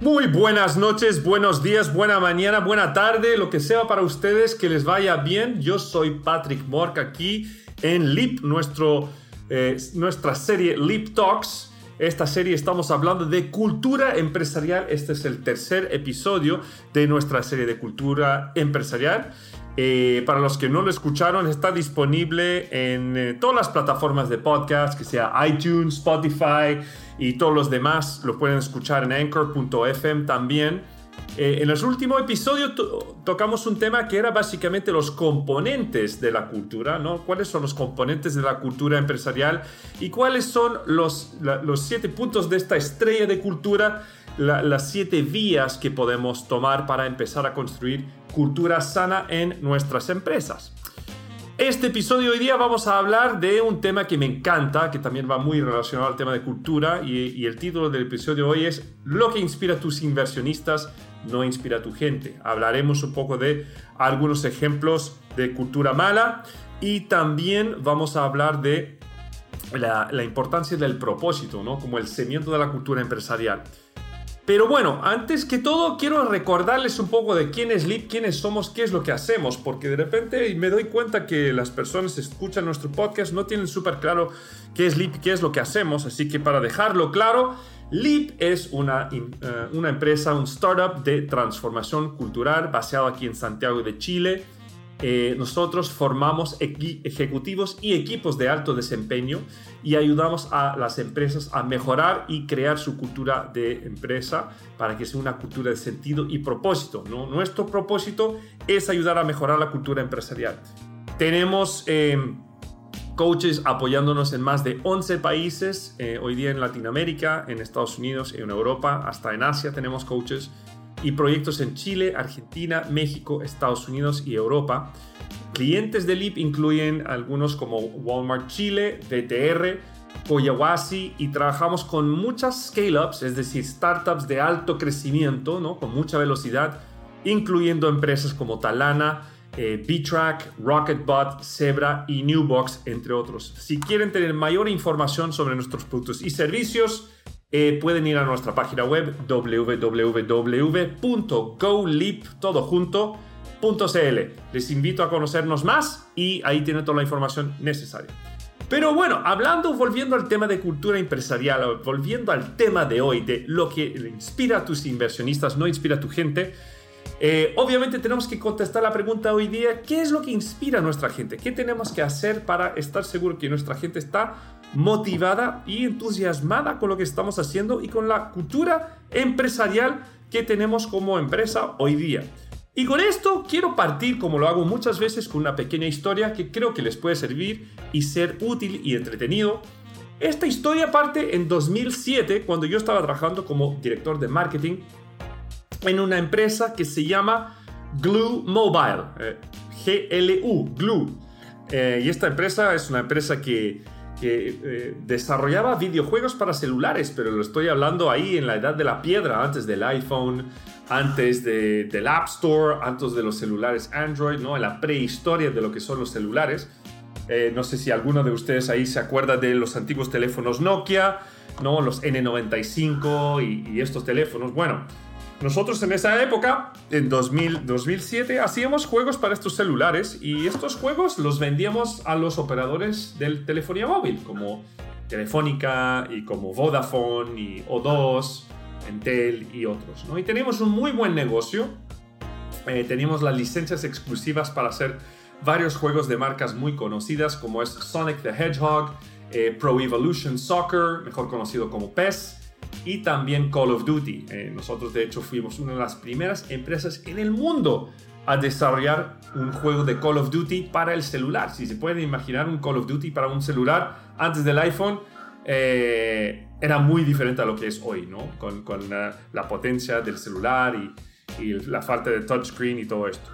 Muy buenas noches, buenos días, buena mañana, buena tarde, lo que sea para ustedes, que les vaya bien. Yo soy Patrick Mork aquí en LIP, eh, nuestra serie LIP Talks. Esta serie estamos hablando de cultura empresarial. Este es el tercer episodio de nuestra serie de cultura empresarial. Eh, para los que no lo escucharon, está disponible en eh, todas las plataformas de podcast, que sea iTunes, Spotify y todos los demás. Lo pueden escuchar en anchor.fm también. Eh, en el último episodio tocamos un tema que era básicamente los componentes de la cultura, ¿no? ¿Cuáles son los componentes de la cultura empresarial y cuáles son los, los siete puntos de esta estrella de cultura, las siete vías que podemos tomar para empezar a construir cultura sana en nuestras empresas? Este episodio hoy día vamos a hablar de un tema que me encanta, que también va muy relacionado al tema de cultura, y, el título del episodio hoy es Lo que inspira a tus inversionistas no inspira a tu gente. Hablaremos un poco de algunos ejemplos de cultura mala y también vamos a hablar de la, importancia del propósito, ¿no? como el cimiento de la cultura empresarial. Pero bueno, antes que todo quiero recordarles un poco de quién es Leap, quiénes somos, qué es lo que hacemos, porque de repente me doy cuenta que las personas que escuchan nuestro podcast no tienen súper claro qué es Leap, qué es lo que hacemos, así que para dejarlo claro, Leap es una, eh, una empresa, un startup de transformación cultural basado aquí en Santiago de Chile. Eh, nosotros formamos ejecutivos y equipos de alto desempeño y ayudamos a las empresas a mejorar y crear su cultura de empresa para que sea una cultura de sentido y propósito. Nuestro propósito es ayudar a mejorar la cultura empresarial. Tenemos... Eh, coaches apoyándonos en más de 11 países, eh, hoy día en Latinoamérica, en Estados Unidos, en Europa, hasta en Asia tenemos coaches y proyectos en Chile, Argentina, México, Estados Unidos y Europa. Clientes de LIP incluyen algunos como Walmart Chile, VTR, Coyahuasi y trabajamos con muchas scale-ups, es decir, startups de alto crecimiento, ¿no? con mucha velocidad, incluyendo empresas como Talana, eh, B-Track, Rocketbot, Zebra y Newbox, entre otros. Si quieren tener mayor información sobre nuestros productos y servicios, eh, pueden ir a nuestra página web www.golip.cl. Les invito a conocernos más y ahí tienen toda la información necesaria. Pero bueno, hablando, volviendo al tema de cultura empresarial, volviendo al tema de hoy, de lo que inspira a tus inversionistas, no inspira a tu gente, eh, obviamente tenemos que contestar la pregunta hoy día, ¿qué es lo que inspira a nuestra gente? ¿Qué tenemos que hacer para estar seguro que nuestra gente está motivada y entusiasmada con lo que estamos haciendo y con la cultura empresarial que tenemos como empresa hoy día? Y con esto quiero partir, como lo hago muchas veces, con una pequeña historia que creo que les puede servir y ser útil y entretenido. Esta historia parte en 2007, cuando yo estaba trabajando como director de marketing en una empresa que se llama Glue Mobile, eh, GLU, Glue. Eh, y esta empresa es una empresa que, eh, desarrollaba videojuegos para celulares, pero lo estoy hablando ahí en la edad de la piedra, antes del iPhone, antes del App Store, antes de los celulares Android, ¿no? en la prehistoria de lo que son los celulares. no sé si alguno de ustedes ahí se acuerda de los antiguos teléfonos Nokia, ¿no? los N95 y, y estos teléfonos. Bueno, nosotros en esa época, en 2000, 2007, hacíamos juegos para estos celulares y estos juegos los vendíamos a los operadores del telefonía móvil, como Telefónica y como Vodafone y O2, Entel y otros. ¿no? Y teníamos un muy buen negocio. Eh, teníamos las licencias exclusivas para hacer varios juegos de marcas muy conocidas como es Sonic the Hedgehog, eh, Pro Evolution Soccer, mejor conocido como PES, y también Call of Duty. Eh, nosotros de hecho fuimos una de las primeras empresas en el mundo a desarrollar un juego de Call of Duty para el celular. Si se pueden imaginar un Call of Duty para un celular antes del iPhone, eh, era muy diferente a lo que es hoy, ¿no? Con, la, potencia del celular y, y la falta de touchscreen y todo esto.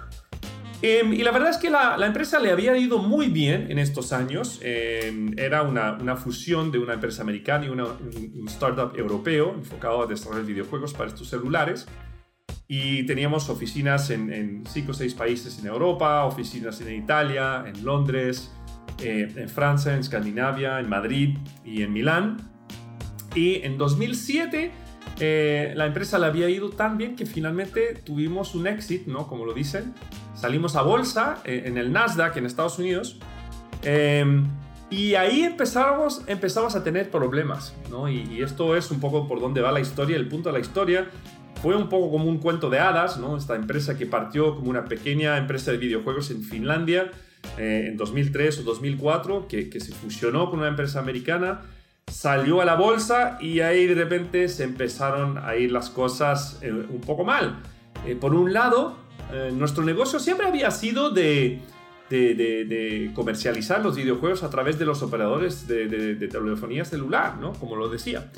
Em, y la verdad es que la, empresa le había ido muy bien en estos años. Em, era una, fusión de una empresa americana y una, un, startup europeo enfocado a desarrollar videojuegos para estos celulares. Y teníamos oficinas en, cinco o seis países en Europa, oficinas en Italia, en Londres, eh, en Francia, en Escandinavia, en Madrid y en Milán. Y en 2007 eh, la empresa le había ido tan bien que finalmente tuvimos un exit, ¿no? Como lo dicen. Salimos a bolsa eh, en el Nasdaq en Estados Unidos. Em, y ahí empezamos, empezamos a tener problemas, ¿no? Y, esto es un poco por dónde va la historia, el punto de la historia. Fue un poco como un cuento de hadas, ¿no? Esta empresa que partió como una pequeña empresa de videojuegos en Finlandia eh, en 2003 o 2004, que, que se fusionó con una empresa americana, salió a la bolsa y ahí de repente se empezaron a ir las cosas eh, un poco mal. Eh, por un lado, nuestro negocio siempre había sido de, comercializar los videojuegos a través de los operadores de, telefonía celular, ¿no? Como lo decía.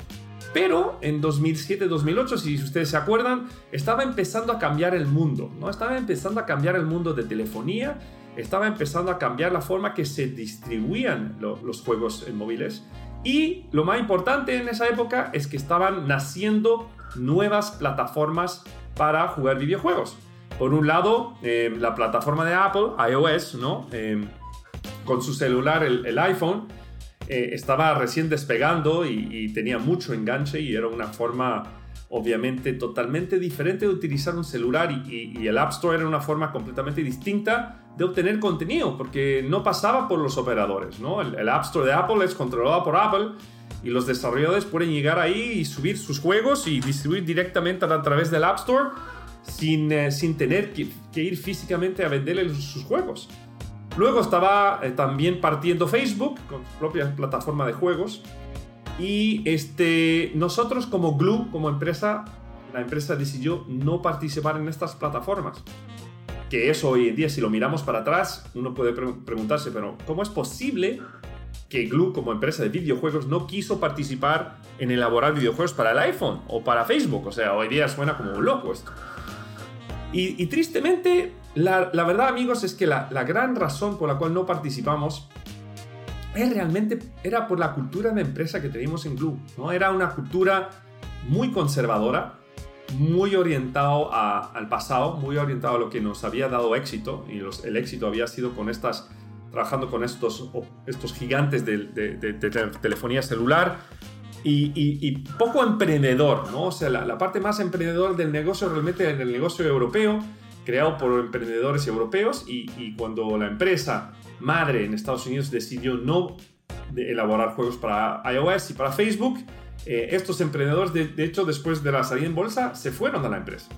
Pero en 2007-2008, si ustedes se acuerdan, estaba empezando a cambiar el mundo, ¿no? Estaba empezando a cambiar el mundo de telefonía, estaba empezando a cambiar la forma que se distribuían los juegos en móviles. Y lo más importante en esa época es que estaban naciendo nuevas plataformas para jugar videojuegos. Por un lado, eh, la plataforma de Apple, iOS, ¿no? Eh, con su celular, el iPhone, eh, estaba recién despegando y, tenía mucho enganche y era una forma obviamente totalmente diferente de utilizar un celular y, el App Store era una forma completamente distinta de obtener contenido porque no pasaba por los operadores, ¿no? El, App Store de Apple es controlado por Apple y los desarrolladores pueden llegar ahí y subir sus juegos y distribuir directamente a, través del App Store sin, eh, sin tener que, que, ir físicamente a venderle sus juegos. Luego estaba eh, también partiendo Facebook con su propia plataforma de juegos. Y este, nosotros como Glue, como empresa, la empresa decidió no participar en estas plataformas. Que eso hoy en día, si lo miramos para atrás, uno puede preguntarse, pero ¿cómo es posible que Glue como empresa de videojuegos no quiso participar en elaborar videojuegos para el iPhone o para Facebook? O sea, hoy día suena como un loco esto. Y, y tristemente la, verdad, amigos, es que la, gran razón por la cual no participamos es realmente era por la cultura de empresa que teníamos en Glue. ¿no? Era una cultura muy conservadora, muy orientado al pasado, muy orientado a lo que nos había dado éxito. Y el éxito había sido con estas, trabajando con estos, estos gigantes de, telefonía celular. Y, poco emprendedor, ¿no? O sea, la, parte más emprendedor del negocio realmente en el negocio europeo creado por emprendedores europeos y, cuando la empresa madre en Estados Unidos decidió no elaborar juegos para iOS y para Facebook, eh, estos emprendedores, de, hecho, después de la salida en bolsa, se fueron a la empresa.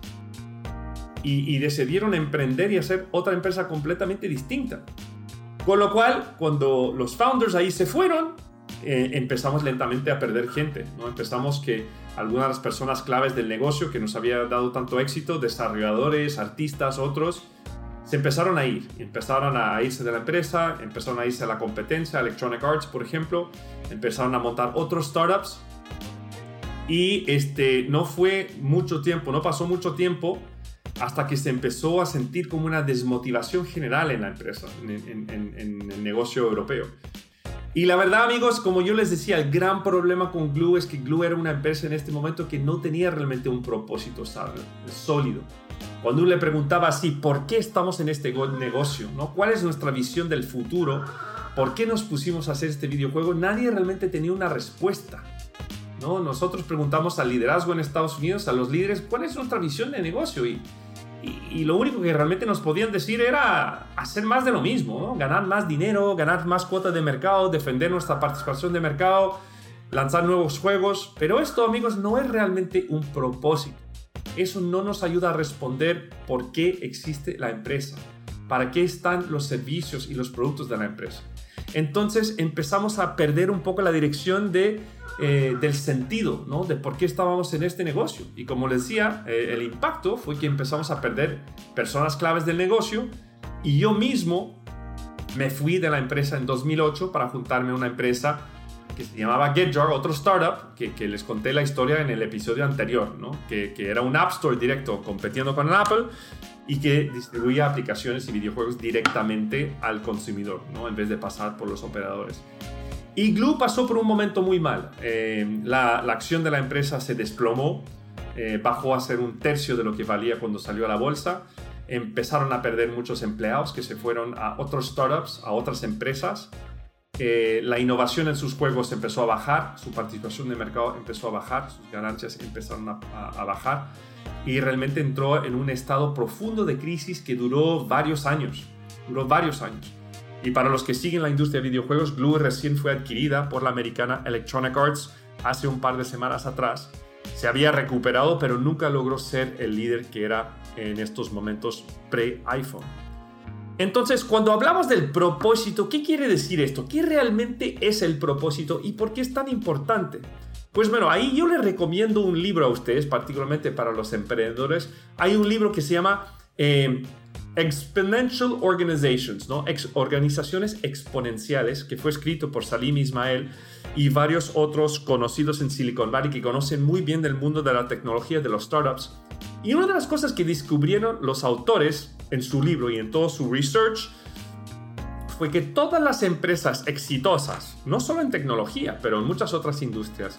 Y, decidieron emprender y hacer otra empresa completamente distinta. Con lo cual, cuando los founders ahí se fueron, eh, empezamos lentamente a perder gente. ¿no? Empezamos que algunas de las personas claves del negocio que nos había dado tanto éxito, desarrolladores, artistas, otros, se empezaron a ir. Empezaron a irse de la empresa, empezaron a irse a la competencia, Electronic Arts, por ejemplo, empezaron a montar otros startups. Y este, no fue mucho tiempo, no pasó mucho tiempo hasta que se empezó a sentir como una desmotivación general en la empresa, en, en el negocio europeo. Y la verdad, amigos, como yo les decía, el gran problema con Glue es que Glue era una empresa en este momento que no tenía realmente un propósito sólido. Cuando uno le preguntaba así, ¿por qué estamos en este negocio? ¿no? ¿Cuál es nuestra visión del futuro? ¿Por qué nos pusimos a hacer este videojuego? Nadie realmente tenía una respuesta. ¿no? Nosotros preguntamos al liderazgo en Estados Unidos, a los líderes, ¿cuál es nuestra visión de negocio? Y y, lo único que realmente nos podían decir era hacer más de lo mismo, ganar más dinero, ganar más cuotas de mercado, defender nuestra participación de mercado, lanzar nuevos juegos. Pero esto, amigos, no es realmente un propósito. Eso no nos ayuda a responder por qué existe la empresa, para qué están los servicios y los productos de la empresa. Entonces empezamos a perder un poco la dirección de eh, del sentido, ¿no? De por qué estábamos en este negocio. Y como les decía, eh, el impacto fue que empezamos a perder personas claves del negocio y yo mismo me fui de la empresa en 2008 para juntarme a una empresa que se llamaba GetJar, otro startup, que, les conté la historia en el episodio anterior, ¿no? que, era un App Store directo compitiendo con Apple y que distribuía aplicaciones y videojuegos directamente al consumidor, ¿no? en vez de pasar por los operadores. Glue pasó por un momento muy mal. Eh, la, acción de la empresa se desplomó, eh, bajó a ser un tercio de lo que valía cuando salió a la bolsa. Empezaron a perder muchos empleados que se fueron a otros startups, a otras empresas. eh, la innovación en sus juegos empezó a bajar, su participación de mercado empezó a bajar, sus ganancias empezaron a, bajar y realmente entró en un estado profundo de crisis que duró varios años, duró varios años. Y para los que siguen la industria de videojuegos, Glue recién fue adquirida por la americana Electronic Arts hace un par de semanas atrás. Se había recuperado, pero nunca logró ser el líder que era en estos momentos pre-iPhone. Entonces, cuando hablamos del propósito, ¿qué quiere decir esto? ¿Qué realmente es el propósito y por qué es tan importante? Pues bueno, ahí yo les recomiendo un libro a ustedes, particularmente para los emprendedores. Hay un libro que se llama eh, Exponential Organizations, ¿no? organizaciones exponenciales, que fue escrito por Salim Ismael y varios otros conocidos en Silicon Valley que conocen muy bien del mundo de la tecnología de los startups. Y una de las cosas que descubrieron los autores en su libro y en todo su research fue que todas las empresas exitosas, no solo en tecnología, pero en muchas otras industrias,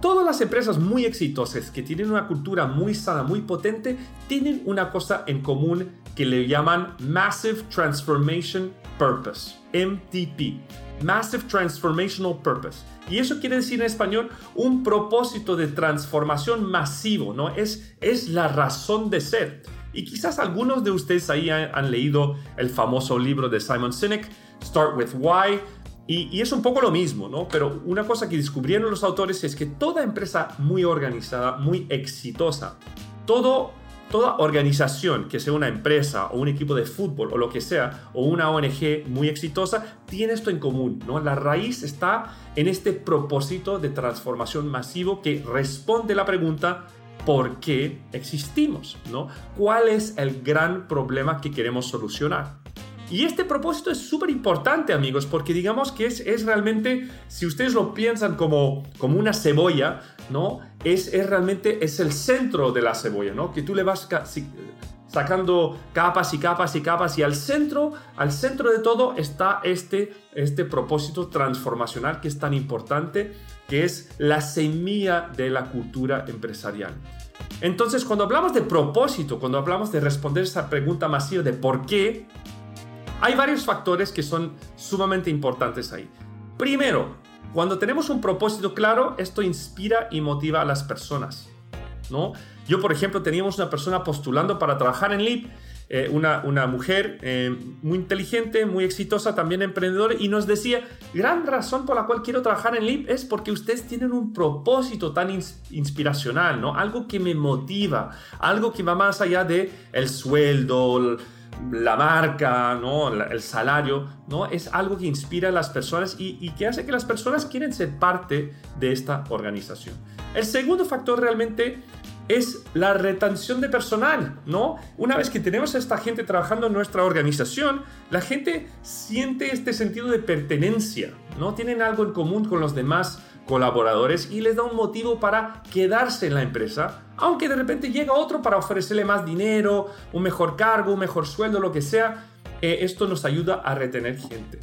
todas las empresas muy exitosas que tienen una cultura muy sana, muy potente, tienen una cosa en común que le llaman Massive Transformation Purpose, MTP. Massive Transformational Purpose. Y eso quiere decir en español un propósito de transformación masivo, ¿no? Es, es la razón de ser. Y quizás algunos de ustedes ahí han, leído el famoso libro de Simon Sinek, Start with Why, y, y, es un poco lo mismo, ¿no? Pero una cosa que descubrieron los autores es que toda empresa muy organizada, muy exitosa, todo, toda organización, que sea una empresa o un equipo de fútbol o lo que sea, o una ONG muy exitosa, tiene esto en común, ¿no? La raíz está en este propósito de transformación masivo que responde la pregunta por qué existimos, ¿no? ¿Cuál es el gran problema que queremos solucionar? Y este propósito es súper importante, amigos, porque digamos que es, es, realmente, si ustedes lo piensan como, como una cebolla, ¿no? Es, es realmente, es el centro de la cebolla, ¿no? Que tú le vas sacando capas y capas y capas y al centro, al centro de todo está este, este propósito transformacional que es tan importante, que es la semilla de la cultura empresarial. Entonces, cuando hablamos de propósito, cuando hablamos de responder esa pregunta masiva de por qué, hay varios factores que son sumamente importantes ahí. Primero, cuando tenemos un propósito claro, esto inspira y motiva a las personas. ¿no? Yo, por ejemplo, teníamos una persona postulando para trabajar en LIP eh, una, una, mujer eh, muy inteligente, muy exitosa, también emprendedora, y nos decía, gran razón por la cual quiero trabajar en LIP es porque ustedes tienen un propósito tan inspiracional, ¿no? Algo que me motiva, algo que va más allá de el sueldo, la marca, ¿no? el salario, ¿no? es algo que inspira a las personas y, que hace que las personas quieren ser parte de esta organización. El segundo factor realmente es la retención de personal, ¿no? Una vez que tenemos a esta gente trabajando en nuestra organización, la gente siente este sentido de pertenencia, ¿no? Tienen algo en común con los demás colaboradores y les da un motivo para quedarse en la empresa, aunque de repente llega otro para ofrecerle más dinero, un mejor cargo, un mejor sueldo, lo que sea, eh, esto nos ayuda a retener gente.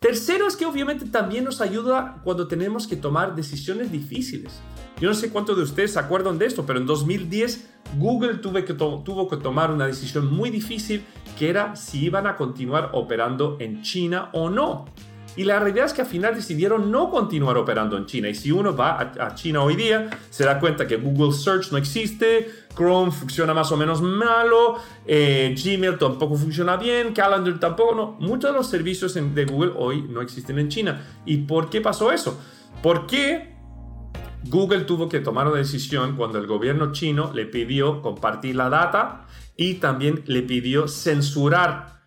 Tercero es que obviamente también nos ayuda cuando tenemos que tomar decisiones difíciles. Yo no sé cuántos de ustedes se acuerdan de esto, pero en 2010 Google tuvo que tomar una decisión muy difícil que era si iban a continuar operando en China o no. Y la realidad es que al final decidieron no continuar operando en China. Y si uno va a, China hoy día, se da cuenta que Google Search no existe, Chrome funciona más o menos malo, eh, Gmail tampoco funciona bien, Calendar tampoco. No. Muchos de los servicios de Google hoy no existen en China. ¿Y por qué pasó eso? ¿Por qué Google tuvo que tomar una decisión cuando el gobierno chino le pidió compartir la data y también le pidió censurar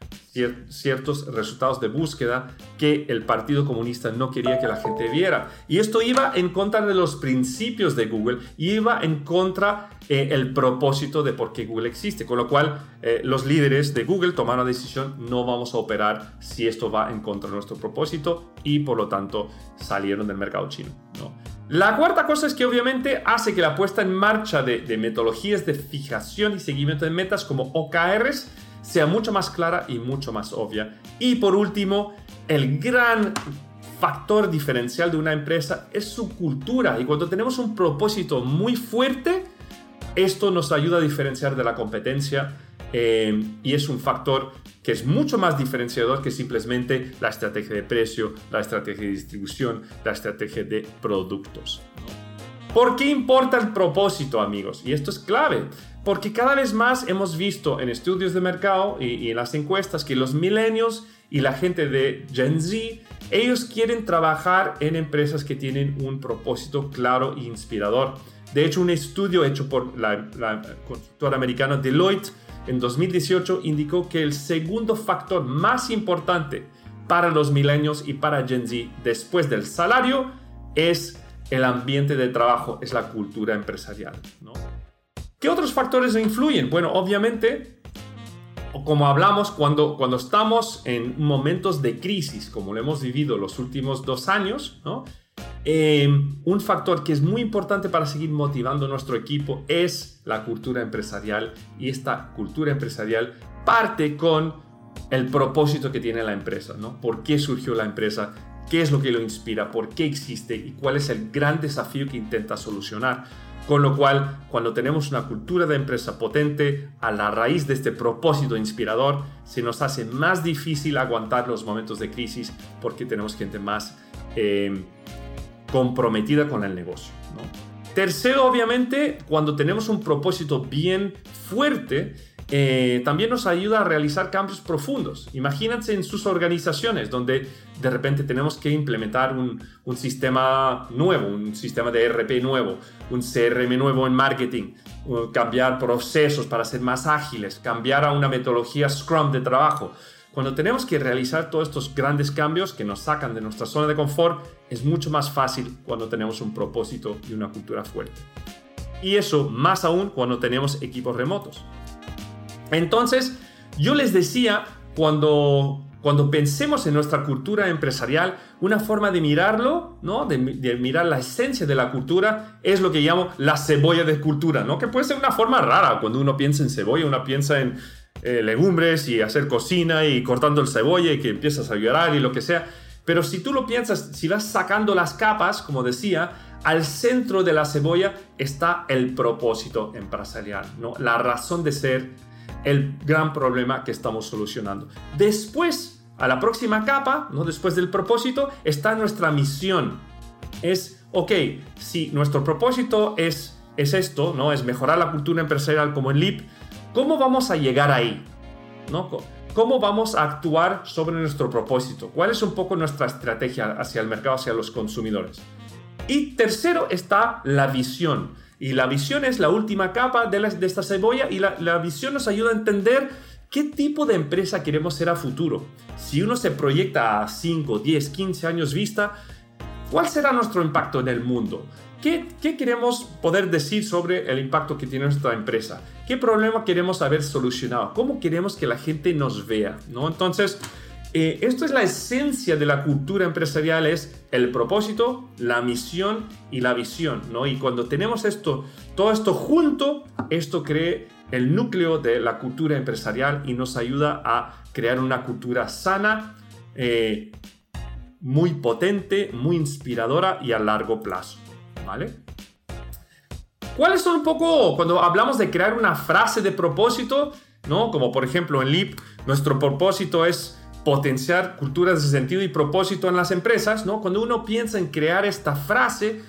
ciertos resultados de búsqueda que el Partido Comunista no quería que la gente viera. Y esto iba en contra de los principios de Google, iba en contra eh, propósito de por qué Google existe. Con lo cual, eh, los líderes de Google tomaron la decisión, no vamos a operar si esto va en contra de nuestro propósito y por lo tanto salieron del mercado chino. ¿no? La cuarta cosa es que obviamente hace que la puesta en marcha de, metodologías de fijación y seguimiento de metas como OKRs sea mucho más clara y mucho más obvia. Y por último, el gran factor diferencial de una empresa es su cultura. Y cuando tenemos un propósito muy fuerte, esto nos ayuda a diferenciar de la competencia eh, y es un factor que es mucho más diferenciador que simplemente la estrategia de precio, la estrategia de distribución, la estrategia de productos. ¿Por qué importa el propósito, amigos? Y esto es clave, porque cada vez más hemos visto en estudios de mercado y, en las encuestas que los milenios y la gente de Gen Z, ellos quieren trabajar en empresas que tienen un propósito claro e inspirador. De hecho, un estudio hecho por la, la consultora americana Deloitte en 2018 indicó que el segundo factor más importante para los milenios y para Gen Z después del salario es el ambiente de trabajo, es la cultura empresarial. ¿no? ¿Qué otros factores influyen? Bueno, obviamente, como hablamos, cuando, cuando estamos en momentos de crisis, como lo hemos vivido los últimos dos años. Eh, un factor que es muy importante para seguir motivando nuestro equipo es la cultura empresarial y esta cultura empresarial parte con el propósito que tiene la empresa, ¿no? ¿Por qué surgió la empresa? qué es lo que lo inspira, por qué existe y cuál es el gran desafío que intenta solucionar. Con lo cual, cuando tenemos una cultura de empresa potente, a la raíz de este propósito inspirador, se nos hace más difícil aguantar los momentos de crisis porque tenemos gente más eh, comprometida con el negocio. Tercero, obviamente, cuando tenemos un propósito bien fuerte, eh, también nos ayuda a realizar cambios profundos. Imagínense en sus organizaciones donde de repente tenemos que implementar un, sistema nuevo, un sistema de RP nuevo, un CRM nuevo en marketing, cambiar procesos para ser más ágiles, cambiar a una metodología Scrum de trabajo. Cuando tenemos que realizar todos estos grandes cambios que nos sacan de nuestra zona de confort, es mucho más fácil cuando tenemos un propósito y una cultura fuerte. Y eso más aún cuando tenemos equipos remotos. Entonces, yo les decía, cuando, cuando pensemos en nuestra cultura empresarial, una forma de mirarlo, ¿no? De, mirar la esencia de la cultura, es lo que llamo la cebolla de cultura, ¿no? Que puede ser una forma rara. Cuando uno piensa en cebolla, uno piensa en eh, legumbres y hacer cocina y cortando el cebolla y que empiezas a llorar y lo que sea. Pero si tú lo piensas, si vas sacando las capas, como decía, al centro de la cebolla está el propósito empresarial, ¿no? La razón de ser el gran problema que estamos solucionando. Después, a la próxima capa, ¿no? después del propósito, está nuestra misión. Es, ok, si nuestro propósito es, es esto, ¿no? es mejorar la cultura empresarial como en LIP, ¿cómo vamos a llegar ahí? ¿No? ¿Cómo vamos a actuar sobre nuestro propósito? ¿Cuál es un poco nuestra estrategia hacia el mercado, hacia los consumidores? Y tercero está la visión. Y la visión es la última capa de, de esta cebolla y la, la visión nos ayuda a entender qué tipo de empresa queremos ser a futuro. Si uno se proyecta a 5, 10, 15 años vista, ¿cuál será nuestro impacto en el mundo? ¿Qué, ¿Qué, queremos poder decir sobre el impacto que tiene nuestra empresa? ¿Qué problema queremos haber solucionado? ¿Cómo queremos que la gente nos vea? ¿no? Entonces, eh, esto es la esencia de la cultura empresarial, es el propósito, la misión y la visión, ¿no? Y cuando tenemos esto, todo esto junto, esto crea el núcleo de la cultura empresarial y nos ayuda a crear una cultura sana, eh, muy potente, muy inspiradora y a largo plazo, ¿vale? ¿Cuáles son un poco, cuando hablamos de crear una frase de propósito, ¿no? Como por ejemplo en LEAP, nuestro propósito es potenciar culturas de sentido y propósito en las empresas, ¿no? Cuando uno piensa en crear esta frase,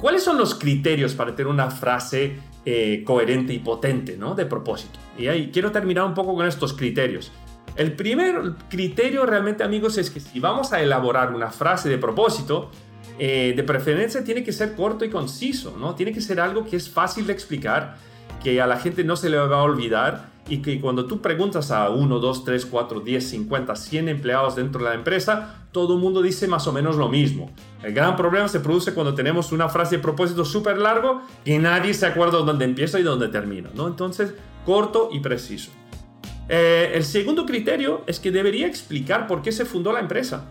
¿cuáles son los criterios para tener una frase eh, coherente y potente, ¿no? De propósito. Y ahí quiero terminar un poco con estos criterios. El primer criterio realmente, amigos, es que si vamos a elaborar una frase de propósito, eh, de preferencia tiene que ser corto y conciso, ¿no? Tiene que ser algo que es fácil de explicar, que a la gente no se le va a olvidar y que cuando tú preguntas a 1, 2, 3, 4, 10, 50, 100 empleados dentro de la empresa, todo el mundo dice más o menos lo mismo. El gran problema se produce cuando tenemos una frase de propósito súper largo y nadie se acuerda dónde empieza y dónde termina, ¿no? Entonces, corto y preciso. Eh, el segundo criterio es que debería explicar por qué se fundó la empresa.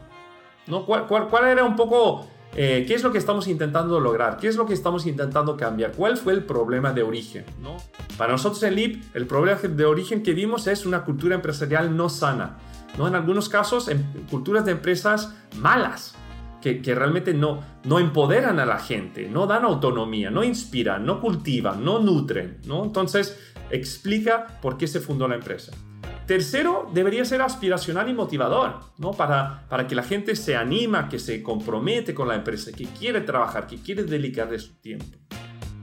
¿no? ¿Cuál, cuál, cuál era un poco eh, ¿Qué es lo que estamos intentando lograr? ¿Qué es lo que estamos intentando cambiar? ¿Cuál fue el problema de origen? ¿no? Para nosotros en LIP, el problema de origen que vimos es una cultura empresarial no sana. ¿no? En algunos casos, en culturas de empresas malas. que, realmente no, no empoderan a la gente, no dan autonomía, no inspiran, no cultivan, no nutren. ¿no? Entonces, explica por qué se fundó la empresa. Tercero, debería ser aspiracional y motivador, ¿no? Para, para que la gente se anima, que se compromete con la empresa, que quiere trabajar, que quiere dedicarle su tiempo.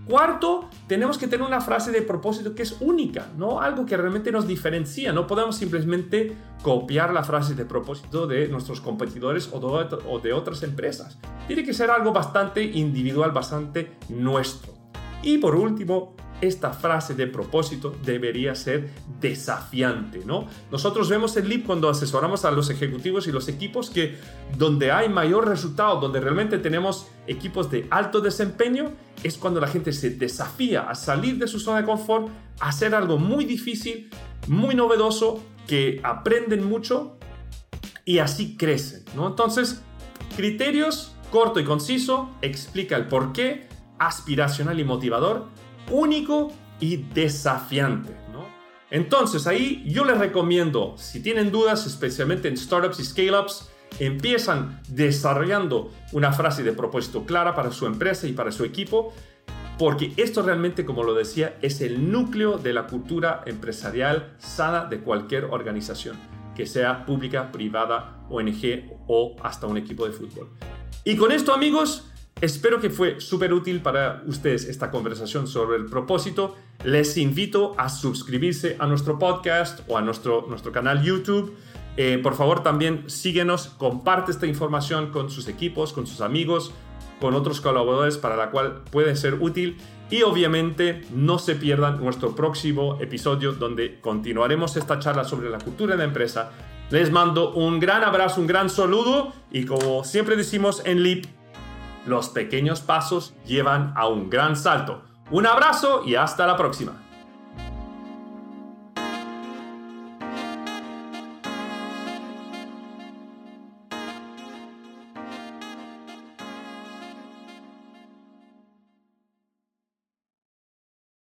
Cuarto, tenemos que tener una frase de propósito que es única, ¿no? Algo que realmente nos diferencia. No podemos simplemente copiar la frase de propósito de nuestros competidores o de otras empresas. Tiene que ser algo bastante individual, bastante nuestro. Y por último, esta frase de propósito debería ser desafiante, ¿no? Nosotros vemos en LIP cuando asesoramos a los ejecutivos y los equipos que donde hay mayor resultado, donde realmente tenemos equipos de alto desempeño, es cuando la gente se desafía a salir de su zona de confort, a hacer algo muy difícil, muy novedoso, que aprenden mucho y así crecen, ¿no? Entonces, criterios corto y conciso, explica el por qué, aspiracional y motivador, único y desafiante. ¿no? Entonces ahí yo les recomiendo, si tienen dudas, especialmente en startups y scale-ups, empiezan desarrollando una frase de propósito clara para su empresa y para su equipo, porque esto realmente, como lo decía, es el núcleo de la cultura empresarial sana de cualquier organización, que sea pública, privada, ONG o hasta un equipo de fútbol. Y con esto, amigos, Espero que fue súper útil para ustedes esta conversación sobre el propósito. Les invito a suscribirse a nuestro podcast o a nuestro, nuestro canal YouTube. Eh, por favor, también síguenos, comparte esta información con sus equipos, con sus amigos, con otros colaboradores para la cual puede ser útil. Y obviamente no se pierdan nuestro próximo episodio donde continuaremos esta charla sobre la cultura de la empresa. Les mando un gran abrazo, un gran saludo y como siempre decimos en LIP, los pequeños pasos llevan a un gran salto. Un abrazo y hasta la próxima.